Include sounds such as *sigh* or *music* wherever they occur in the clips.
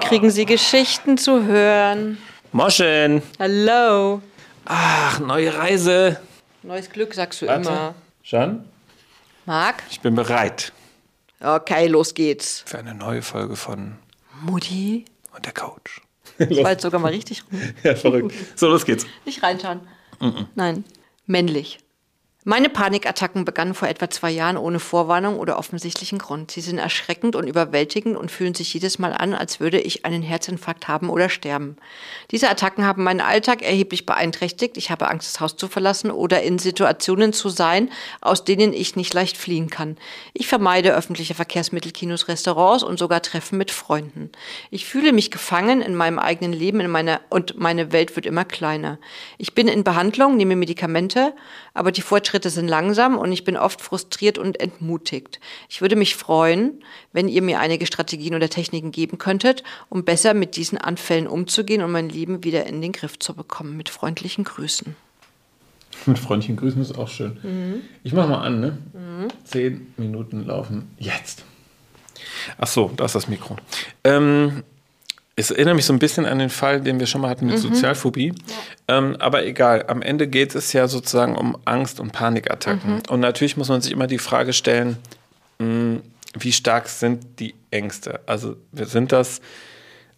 Kriegen Sie Geschichten zu hören? Moschen! Hallo. Ach, neue Reise. Neues Glück sagst du Warte. immer. Schon? Marc? Ich bin bereit Okay, los geht's. für eine neue Folge von Mutti? Und der Coach. *laughs* Das war jetzt sogar mal richtig rum. Ja, verrückt. So, los geht's. Nicht reinschauen. Nein. Männlich. Meine Panikattacken begannen vor etwa zwei Jahren ohne Vorwarnung oder offensichtlichen Grund. Sie sind erschreckend und überwältigend und fühlen sich jedes Mal an, als würde ich einen Herzinfarkt haben oder sterben. Diese Attacken haben meinen Alltag erheblich beeinträchtigt. Ich habe Angst, das Haus zu verlassen oder in Situationen zu sein, aus denen ich nicht leicht fliehen kann. Ich vermeide öffentliche Verkehrsmittel, Kinos, Restaurants und sogar Treffen mit Freunden. Ich fühle mich gefangen in meinem eigenen Leben in meiner, und meine Welt wird immer kleiner. Ich bin in Behandlung, nehme Medikamente, aber die Fortschritte sind langsam und ich bin oft frustriert und entmutigt. Ich würde mich freuen, wenn ihr mir einige Strategien oder Techniken geben könntet, um besser mit diesen Anfällen umzugehen und mein Leben wieder in den Griff zu bekommen. Mit freundlichen Grüßen. Mit freundlichen Grüßen ist auch schön. Ich mach mal an, ne? Zehn Minuten laufen jetzt. Ach so, da ist das Mikro. Ähm, es erinnert mich so ein bisschen an den Fall, den wir schon mal hatten mit Sozialphobie. Ähm, aber egal, am Ende geht es ja sozusagen um Angst und Panikattacken. Und natürlich muss man sich immer die Frage stellen, mh, wie stark sind die Ängste? Also sind das,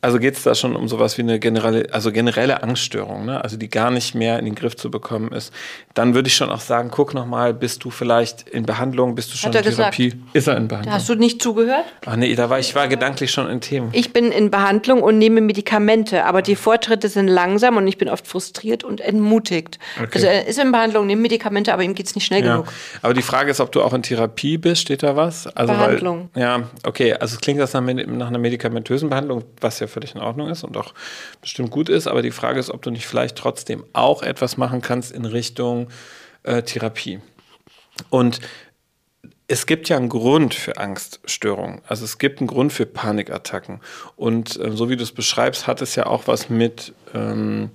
also geht es da schon um sowas wie eine generelle, also generelle Angststörung, ne? also die gar nicht mehr in den Griff zu bekommen ist. Dann würde ich schon auch sagen, guck nochmal, bist du vielleicht in Behandlung, bist du schon in Therapie? Ist er in Behandlung? Hast du nicht zugehört? Ach nee, da war ich war gedanklich schon in Themen. Ich bin in Behandlung und nehme Medikamente, aber die Fortschritte sind langsam und ich bin oft frustriert und entmutigt. Okay. Also er ist in Behandlung, nimmt Medikamente, aber ihm geht's nicht schnell Ja. genug. Aber die Frage ist, ob du auch in Therapie bist, steht da was? Also Behandlung. Weil, ja, okay, also es klingt das nach, nach einer medikamentösen Behandlung, was ja völlig in Ordnung ist und auch bestimmt gut ist, aber die Frage ist, ob du nicht vielleicht trotzdem auch etwas machen kannst in Richtung äh, Therapie. Und es gibt ja einen Grund für Angststörungen. Also es gibt einen Grund für Panikattacken. Und äh, so wie du es beschreibst, hat es ja auch was mit ähm,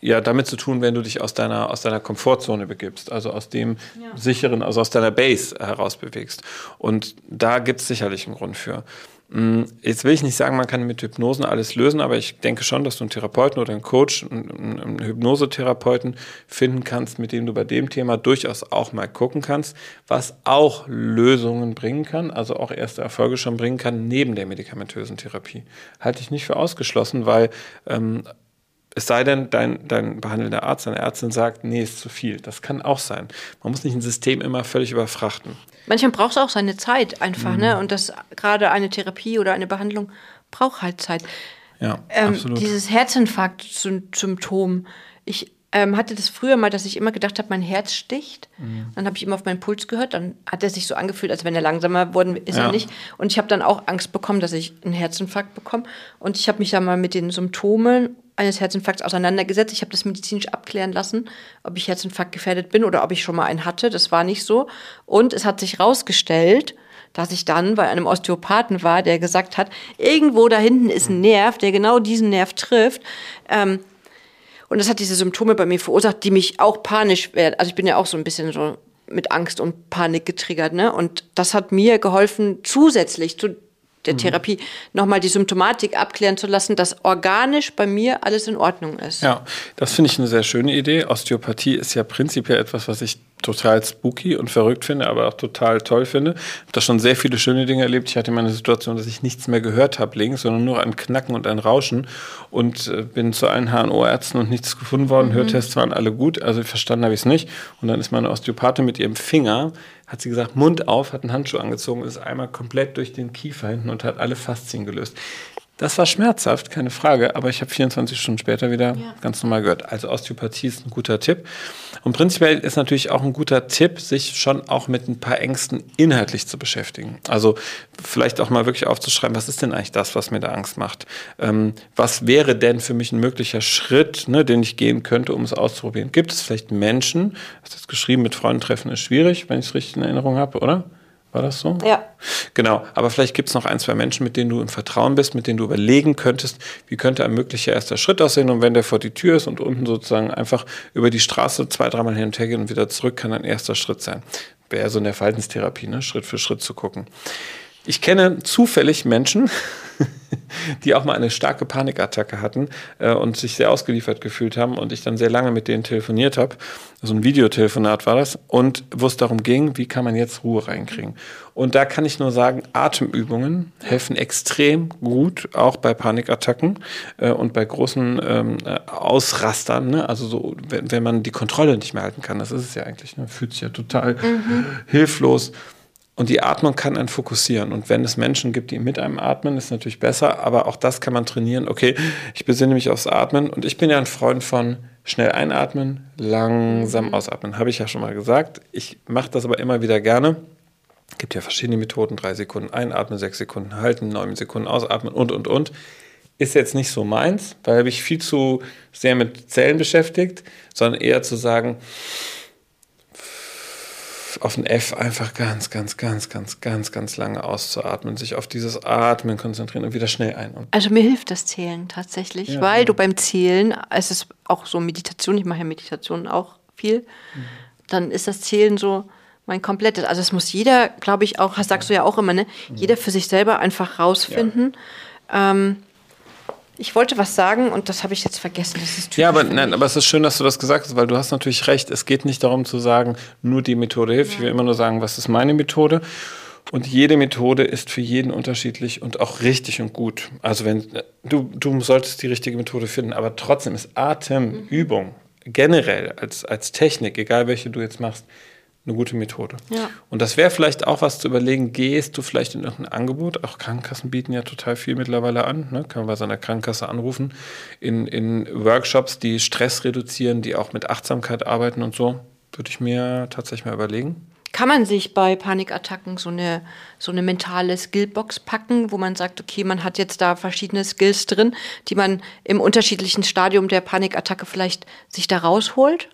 ja, damit zu tun, wenn du dich aus deiner, aus deiner Komfortzone begibst, also aus dem sicheren, also aus deiner Base heraus bewegst. Und da gibt es sicherlich einen Grund für. Mm, Jetzt will ich nicht sagen, man kann mit Hypnosen alles lösen, aber ich denke schon, dass du einen Therapeuten oder einen Coach, einen, einen Hypnosetherapeuten finden kannst, mit dem du bei dem Thema durchaus auch mal gucken kannst, was auch Lösungen bringen kann, also auch erste Erfolge schon bringen kann, neben der medikamentösen Therapie. Halte ich nicht für ausgeschlossen, weil ähm, es sei denn, dein, dein behandelnder Arzt, deine Ärztin sagt, nee, ist zu viel. Das kann auch sein. Man muss nicht ein System immer völlig überfrachten. Manchmal braucht es auch seine Zeit einfach, Mhm. ne? Und das gerade eine Therapie oder eine Behandlung braucht halt Zeit. Ja, Ähm, absolut. dieses Herzinfarkt-Symptom. Ich ähm, hatte das früher mal, dass ich immer gedacht habe, mein Herz sticht. Mhm. Dann habe ich immer auf meinen Puls gehört. Dann hat er sich so angefühlt, als wenn er langsamer worden ist Ja. er nicht. Und ich habe dann auch Angst bekommen, dass ich einen Herzinfarkt bekomme. Und ich habe mich dann mal mit den Symptomen eines Herzinfarkts auseinandergesetzt. Ich habe das medizinisch abklären lassen, ob ich Herzinfarkt gefährdet bin oder ob ich schon mal einen hatte. Das war nicht so. Und es hat sich rausgestellt, dass ich dann bei einem Osteopathen war, der gesagt hat, irgendwo da hinten ist ein Nerv, der genau diesen Nerv trifft. Ähm, und das hat diese Symptome bei mir verursacht, die mich auch panisch werden. Also ich bin ja auch so ein bisschen so mit Angst und Panik getriggert, ne? Und das hat mir geholfen, zusätzlich zu der Therapie nochmal die Symptomatik abklären zu lassen, dass organisch bei mir alles in Ordnung ist. Ja, das finde ich eine sehr schöne Idee. Osteopathie ist ja prinzipiell etwas, was ich total spooky und verrückt finde, aber auch total toll finde. Ich habe da schon sehr viele schöne Dinge erlebt. Ich hatte mal eine Situation, dass ich nichts mehr gehört habe links, sondern nur ein Knacken und ein Rauschen und äh, bin zu allen HNO-Ärzten und nichts gefunden worden. Hörtests waren alle gut, also verstanden habe ich es nicht. Und dann ist meine Osteopathin mit ihrem Finger, hat sie gesagt, Mund auf, hat einen Handschuh angezogen, ist einmal komplett durch den Kiefer hinten und hat alle Faszien gelöst. Das war schmerzhaft, keine Frage, aber ich habe 24 Stunden später wieder Ja. ganz normal gehört. Also Osteopathie ist ein guter Tipp. Und prinzipiell ist natürlich auch ein guter Tipp, sich schon auch mit ein paar Ängsten inhaltlich zu beschäftigen. Also vielleicht auch mal wirklich aufzuschreiben, was ist denn eigentlich das, was mir da Angst macht? Ähm, was wäre denn für mich ein möglicher Schritt, ne, den ich gehen könnte, um es auszuprobieren? Gibt es vielleicht Menschen, hast du jetzt geschrieben, mit Freunden treffen ist schwierig, wenn ich es richtig in Erinnerung habe, oder? War das so? Ja. Genau, aber vielleicht gibt es noch ein, zwei Menschen, mit denen du im Vertrauen bist, mit denen du überlegen könntest, wie könnte ein möglicher erster Schritt aussehen und wenn der vor die Tür ist und unten sozusagen einfach über die Straße zwei, dreimal hin und her geht und wieder zurück, kann ein erster Schritt sein. Wäre so in der Verhaltenstherapie, ne? Schritt für Schritt zu gucken. Ich kenne zufällig Menschen, *laughs* die auch mal eine starke Panikattacke hatten äh, und sich sehr ausgeliefert gefühlt haben und ich dann sehr lange mit denen telefoniert habe. So ein Videotelefonat war das und wo es darum ging, wie kann man jetzt Ruhe reinkriegen. Und da kann ich nur sagen, Atemübungen helfen extrem gut, auch bei Panikattacken äh, und bei großen ähm, äh, Ausrastern. Ne? Also so, wenn, wenn man die Kontrolle nicht mehr halten kann, das ist es ja eigentlich, ne? fühlt sich ja total mhm. hilflos. Und die Atmung kann einen fokussieren. Und wenn es Menschen gibt, die mit einem atmen, ist natürlich besser. Aber auch das kann man trainieren. Okay, ich besinne mich aufs Atmen. Und ich bin ja ein Freund von schnell einatmen, langsam mhm. ausatmen. Habe ich ja schon mal gesagt. Ich mache das aber immer wieder gerne. Es gibt ja verschiedene Methoden. Drei Sekunden einatmen, sechs Sekunden halten, neun Sekunden ausatmen und, und, und. Ist jetzt nicht so meins, weil habe ich viel zu sehr mit Zellen beschäftigt, sondern eher zu sagen, auf ein F einfach ganz, ganz, ganz, ganz, ganz, ganz lange auszuatmen, sich auf dieses Atmen konzentrieren und wieder schnell ein. Also mir hilft das Zählen tatsächlich, ja, weil du beim Zählen, es ist auch so Meditation, ich mache ja Meditation auch viel, mhm. dann ist das Zählen so mein komplettes. Also es muss jeder, glaube ich, auch, sagst du ja auch immer, ne? Mhm. Jeder für sich selber einfach rausfinden. Ja. Ähm, ich wollte was sagen und das habe ich jetzt vergessen. Ja, aber, nein, aber es ist schön, dass du das gesagt hast, weil du hast natürlich recht. Es geht nicht darum zu sagen, nur die Methode hilft. Ja. Ich will immer nur sagen, was ist meine Methode. Und jede Methode ist für jeden unterschiedlich und auch richtig und gut. Also wenn du, du solltest die richtige Methode finden, aber trotzdem ist Atemübung mhm. generell als, als Technik, egal welche du jetzt machst, eine gute Methode. Ja. Und das wäre vielleicht auch was zu überlegen, gehst du vielleicht in irgendein Angebot? Auch Krankenkassen bieten ja total viel mittlerweile an. Ne? Kann man bei seiner Krankenkasse anrufen. In, in Workshops, die Stress reduzieren, die auch mit Achtsamkeit arbeiten und so, würde ich mir tatsächlich mal überlegen. Kann man sich bei Panikattacken so eine, so eine mentale Skillbox packen, wo man sagt, okay, man hat jetzt da verschiedene Skills drin, die man im unterschiedlichen Stadium der Panikattacke vielleicht sich da rausholt?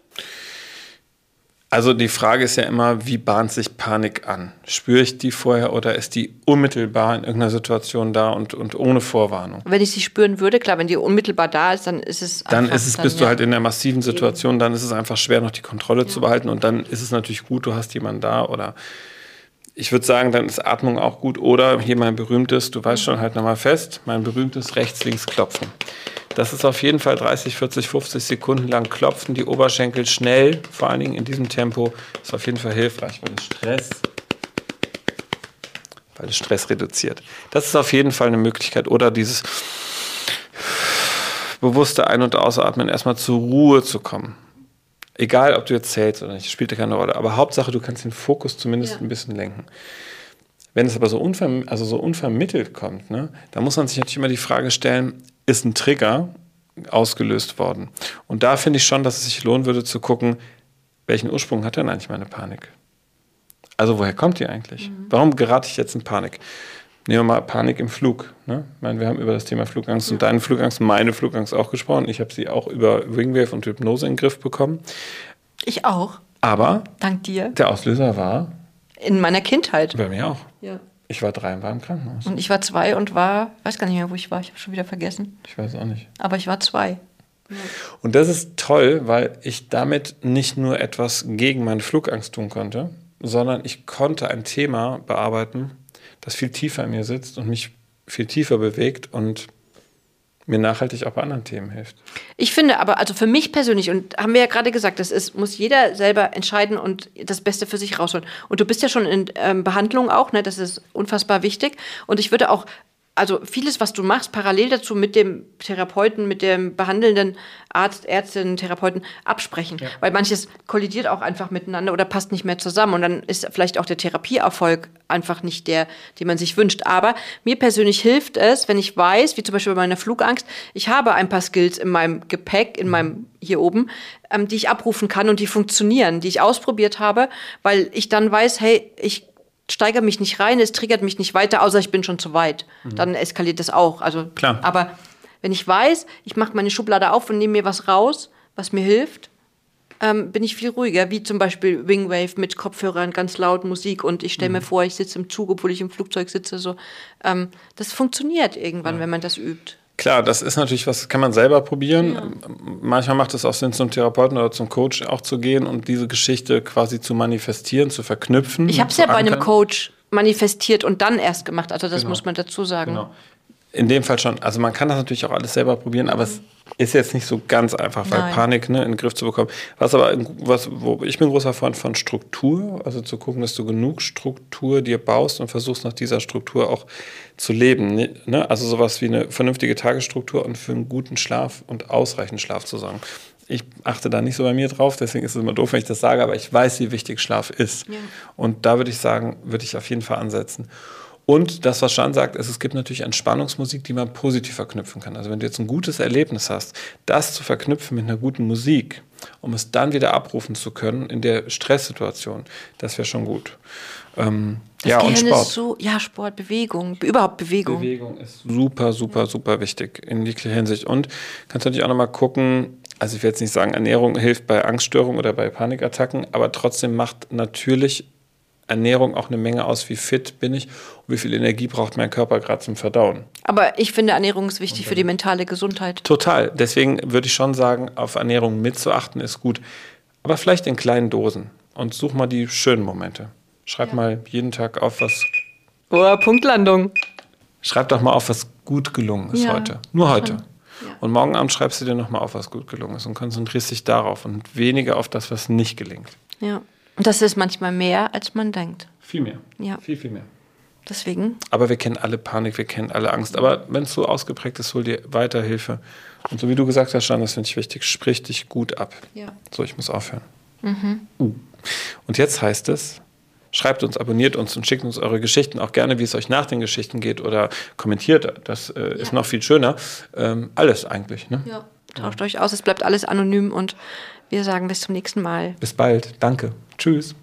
Also die Frage ist ja immer, wie bahnt sich Panik an? Spüre ich die vorher oder ist die unmittelbar in irgendeiner Situation da und, und ohne Vorwarnung? Wenn ich sie spüren würde, klar, wenn die unmittelbar da ist, dann ist es Dann ist es, bist du halt in der massiven Situation, dann ist es einfach schwer, noch die Kontrolle ja. zu behalten und dann ist es natürlich gut, du hast jemanden da oder ich würde sagen, dann ist Atmung auch gut oder hier mein berühmtes, du weißt schon, halt nochmal fest, mein berühmtes rechts-links-Klopfen. Das ist auf jeden Fall 30, 40, 50 Sekunden lang klopfen, die Oberschenkel schnell, vor allen Dingen in diesem Tempo, ist auf jeden Fall hilfreich, weil es Stress, weil es Stress reduziert. Das ist auf jeden Fall eine Möglichkeit. Oder dieses bewusste Ein- und Ausatmen, erstmal zur Ruhe zu kommen. Egal, ob du jetzt zählst oder nicht, spielt ja keine Rolle. Aber Hauptsache, du kannst den Fokus zumindest ja. ein bisschen lenken. Wenn es aber so, unverm also so unvermittelt kommt, ne, da muss man sich natürlich immer die Frage stellen, ist ein Trigger ausgelöst worden. Und da finde ich schon, dass es sich lohnen würde zu gucken, welchen Ursprung hat denn eigentlich meine Panik? Also woher kommt die eigentlich? Mhm. Warum gerate ich jetzt in Panik? Nehmen wir mal Panik im Flug. Ne? Ich meine, wir haben über das Thema Flugangst ja. und deine Flugangst, meine Flugangst auch gesprochen. Ich habe sie auch über Wingwave und Hypnose in den Griff bekommen. Ich auch. Aber dank dir. Der Auslöser war in meiner Kindheit. Bei mir auch. Ja. Ich war drei und war im Krankenhaus. Und ich war zwei und war, weiß gar nicht mehr, wo ich war. Ich habe schon wieder vergessen. Ich weiß auch nicht. Aber ich war zwei. Und das ist toll, weil ich damit nicht nur etwas gegen meine Flugangst tun konnte, sondern ich konnte ein Thema bearbeiten, das viel tiefer in mir sitzt und mich viel tiefer bewegt und mir nachhaltig auch bei anderen Themen hilft. Ich finde aber, also für mich persönlich, und haben wir ja gerade gesagt, das ist, muss jeder selber entscheiden und das Beste für sich rausholen. Und du bist ja schon in ähm, Behandlung auch, ne? das ist unfassbar wichtig. Und ich würde auch also vieles, was du machst, parallel dazu mit dem Therapeuten, mit dem behandelnden Arzt, Ärztin, Therapeuten absprechen. Ja. Weil manches kollidiert auch einfach miteinander oder passt nicht mehr zusammen. Und dann ist vielleicht auch der Therapieerfolg einfach nicht der, den man sich wünscht. Aber mir persönlich hilft es, wenn ich weiß, wie zum Beispiel bei meiner Flugangst, ich habe ein paar Skills in meinem Gepäck, in meinem hier oben, ähm, die ich abrufen kann und die funktionieren, die ich ausprobiert habe, weil ich dann weiß, hey, ich steigere mich nicht rein, es triggert mich nicht weiter, außer ich bin schon zu weit. Mhm. Dann eskaliert das auch. Also, Klar. Aber wenn ich weiß, ich mache meine Schublade auf und nehme mir was raus, was mir hilft, ähm, bin ich viel ruhiger. Wie zum Beispiel Wingwave mit Kopfhörern, ganz laut Musik und ich stelle mhm. mir vor, ich sitze im Zug, obwohl ich im Flugzeug sitze. So. Ähm, das funktioniert irgendwann, ja. wenn man das übt. Klar, das ist natürlich was, kann man selber probieren. Ja. Manchmal macht es auch Sinn, zum Therapeuten oder zum Coach auch zu gehen und diese Geschichte quasi zu manifestieren, zu verknüpfen. Ich habe es ja bei einem Coach manifestiert und dann erst gemacht. Also das genau. muss man dazu sagen. Genau. In dem Fall schon. Also man kann das natürlich auch alles selber probieren, aber es ist jetzt nicht so ganz einfach, weil Nein. Panik ne, in den Griff zu bekommen. Was aber, was, wo ich bin großer Freund von Struktur, also zu gucken, dass du genug Struktur dir baust und versuchst nach dieser Struktur auch zu leben. Ne? Also sowas wie eine vernünftige Tagesstruktur und für einen guten Schlaf und ausreichend Schlaf zu sorgen. Ich achte da nicht so bei mir drauf, deswegen ist es immer doof, wenn ich das sage, aber ich weiß, wie wichtig Schlaf ist. Ja. Und da würde ich sagen, würde ich auf jeden Fall ansetzen. Und das, was Jean sagt, ist, es gibt natürlich Entspannungsmusik, die man positiv verknüpfen kann. Also wenn du jetzt ein gutes Erlebnis hast, das zu verknüpfen mit einer guten Musik, um es dann wieder abrufen zu können in der Stresssituation, das wäre schon gut. Ähm, ja, Gehirn und Sport. So, ja, Sport, Bewegung, überhaupt Bewegung. Bewegung ist super, super, super wichtig in jeglicher Hinsicht. Und kannst natürlich auch nochmal gucken, also ich will jetzt nicht sagen, Ernährung hilft bei Angststörungen oder bei Panikattacken, aber trotzdem macht natürlich Ernährung auch eine Menge aus, wie fit bin ich und wie viel Energie braucht mein Körper gerade zum Verdauen. Aber ich finde, Ernährung ist wichtig für die mentale Gesundheit. Total. Deswegen würde ich schon sagen, auf Ernährung mitzuachten ist gut. Aber vielleicht in kleinen Dosen. Und such mal die schönen Momente. Schreib ja. mal jeden Tag auf, was. Oh, Punktlandung. Schreib doch mal auf, was gut gelungen ist ja, heute. Nur heute. Ja. Und morgen Abend schreibst du dir nochmal auf, was gut gelungen ist und konzentrierst dich darauf und weniger auf das, was nicht gelingt. Ja. Und das ist manchmal mehr, als man denkt. Viel mehr. Ja. Viel, viel mehr. Deswegen. Aber wir kennen alle Panik, wir kennen alle Angst. Aber wenn es so ausgeprägt ist, hol dir weiter Hilfe. Und so wie du gesagt hast, Jan, das finde ich wichtig, sprich dich gut ab. Ja. So, ich muss aufhören. Mhm. Uh. Und jetzt heißt es, schreibt uns, abonniert uns und schickt uns eure Geschichten, auch gerne, wie es euch nach den Geschichten geht oder kommentiert. Das äh, ja. ist noch viel schöner. Ähm, alles eigentlich. Ne? Ja, tauscht ja. euch aus, es bleibt alles anonym und wir sagen bis zum nächsten Mal. Bis bald. Danke. Tschüss.